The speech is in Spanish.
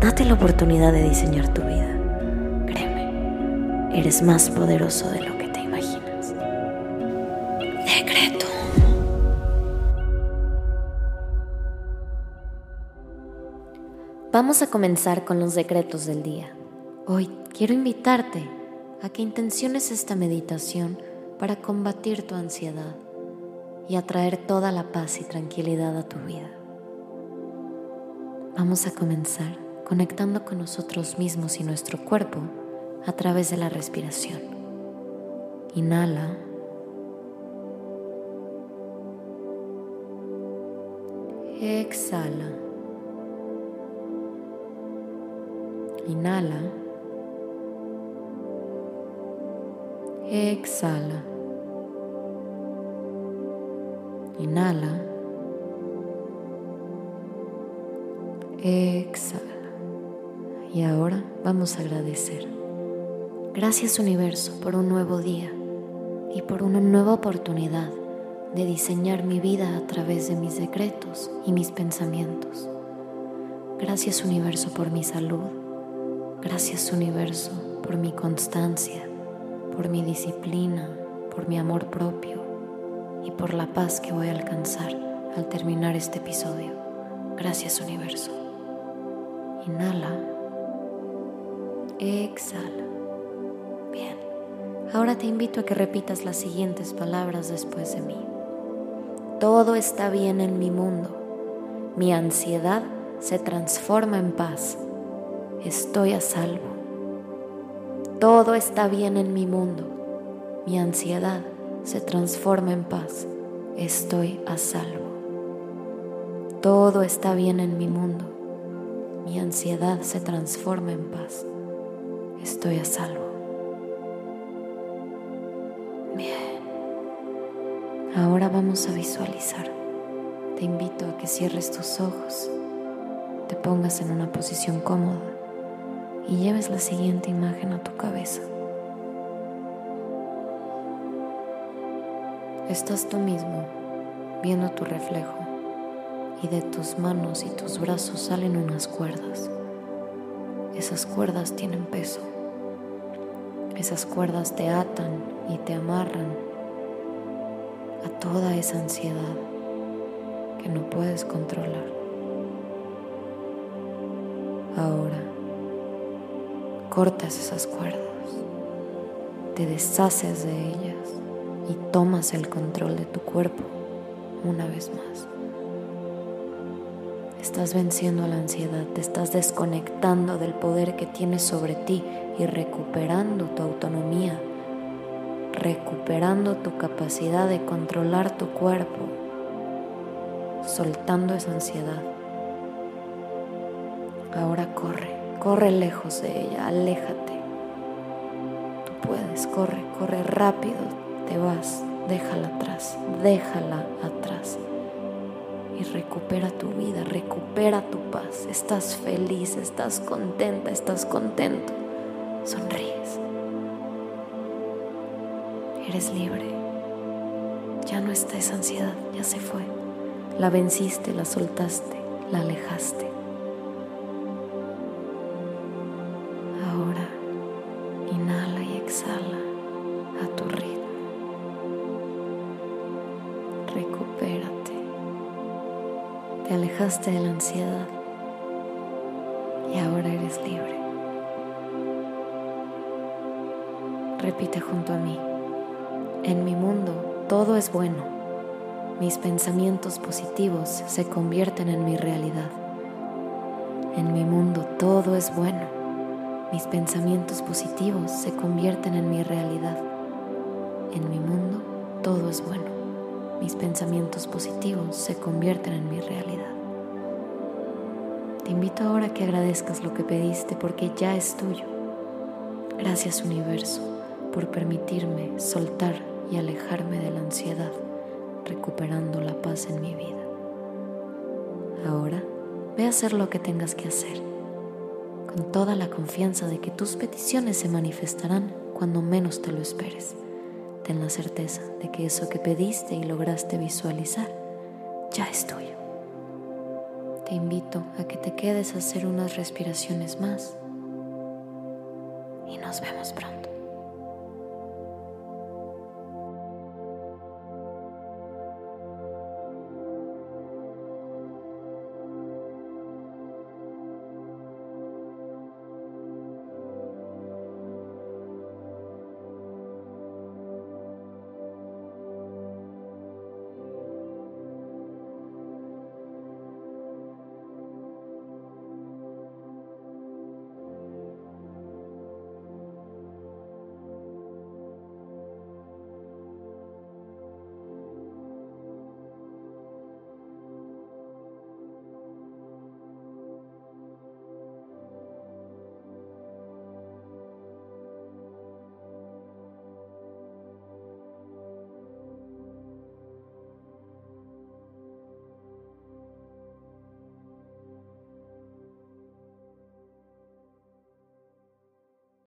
Date la oportunidad de diseñar tu vida. Créeme, eres más poderoso de lo que te imaginas. Decreto. Vamos a comenzar con los decretos del día. Hoy quiero invitarte a que intenciones esta meditación para combatir tu ansiedad y atraer toda la paz y tranquilidad a tu vida. Vamos a comenzar conectando con nosotros mismos y nuestro cuerpo a través de la respiración. Inhala. Exhala. Inhala. Exhala. Inhala. Exhala. Y ahora vamos a agradecer. Gracias universo por un nuevo día y por una nueva oportunidad de diseñar mi vida a través de mis decretos y mis pensamientos. Gracias universo por mi salud. Gracias universo por mi constancia, por mi disciplina, por mi amor propio y por la paz que voy a alcanzar al terminar este episodio. Gracias universo. Inhala. Exhala. Bien. Ahora te invito a que repitas las siguientes palabras después de mí. Todo está bien en mi mundo. Mi ansiedad se transforma en paz. Estoy a salvo. Todo está bien en mi mundo. Mi ansiedad se transforma en paz. Estoy a salvo. Todo está bien en mi mundo. Mi ansiedad se transforma en paz estoy a salvo. Bien. Ahora vamos a visualizar. Te invito a que cierres tus ojos, te pongas en una posición cómoda y lleves la siguiente imagen a tu cabeza. Estás tú mismo viendo tu reflejo y de tus manos y tus brazos salen unas cuerdas. Esas cuerdas tienen peso. Esas cuerdas te atan y te amarran a toda esa ansiedad que no puedes controlar. Ahora, cortas esas cuerdas, te deshaces de ellas y tomas el control de tu cuerpo una vez más. Estás venciendo la ansiedad, te estás desconectando del poder que tienes sobre ti y recuperando tu autonomía, recuperando tu capacidad de controlar tu cuerpo, soltando esa ansiedad. Ahora corre, corre lejos de ella, aléjate. Tú puedes, corre, corre rápido, te vas, déjala atrás, déjala atrás y recupera tu vida, recupera tu paz. Estás feliz, estás contenta, estás contento. Sonríes. Eres libre. Ya no está esa ansiedad, ya se fue. La venciste, la soltaste, la alejaste. Te alejaste de la ansiedad y ahora eres libre. Repite junto a mí. En mi mundo todo es bueno. Mis pensamientos positivos se convierten en mi realidad. En mi mundo todo es bueno. Mis pensamientos positivos se convierten en mi realidad. En mi mundo todo es bueno mis pensamientos positivos se convierten en mi realidad. Te invito ahora a que agradezcas lo que pediste porque ya es tuyo. Gracias universo por permitirme soltar y alejarme de la ansiedad, recuperando la paz en mi vida. Ahora ve a hacer lo que tengas que hacer, con toda la confianza de que tus peticiones se manifestarán cuando menos te lo esperes ten la certeza de que eso que pediste y lograste visualizar ya es tuyo. Te invito a que te quedes a hacer unas respiraciones más y nos vemos pronto.